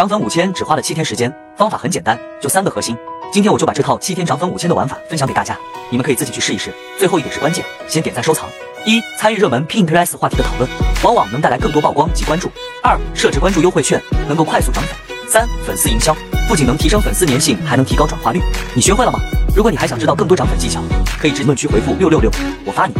涨粉五千只花了七天时间，方法很简单，就三个核心。今天我就把这套七天涨粉五千的玩法分享给大家，你们可以自己去试一试。最后一点是关键，先点赞收藏。一、参与热门 Pinterest 话题的讨论，往往能带来更多曝光及关注。二、设置关注优惠券，能够快速涨粉。三、粉丝营销，不仅能提升粉丝粘性，还能提高转化率。你学会了吗？如果你还想知道更多涨粉技巧，可以评论区回复六六六，我发你。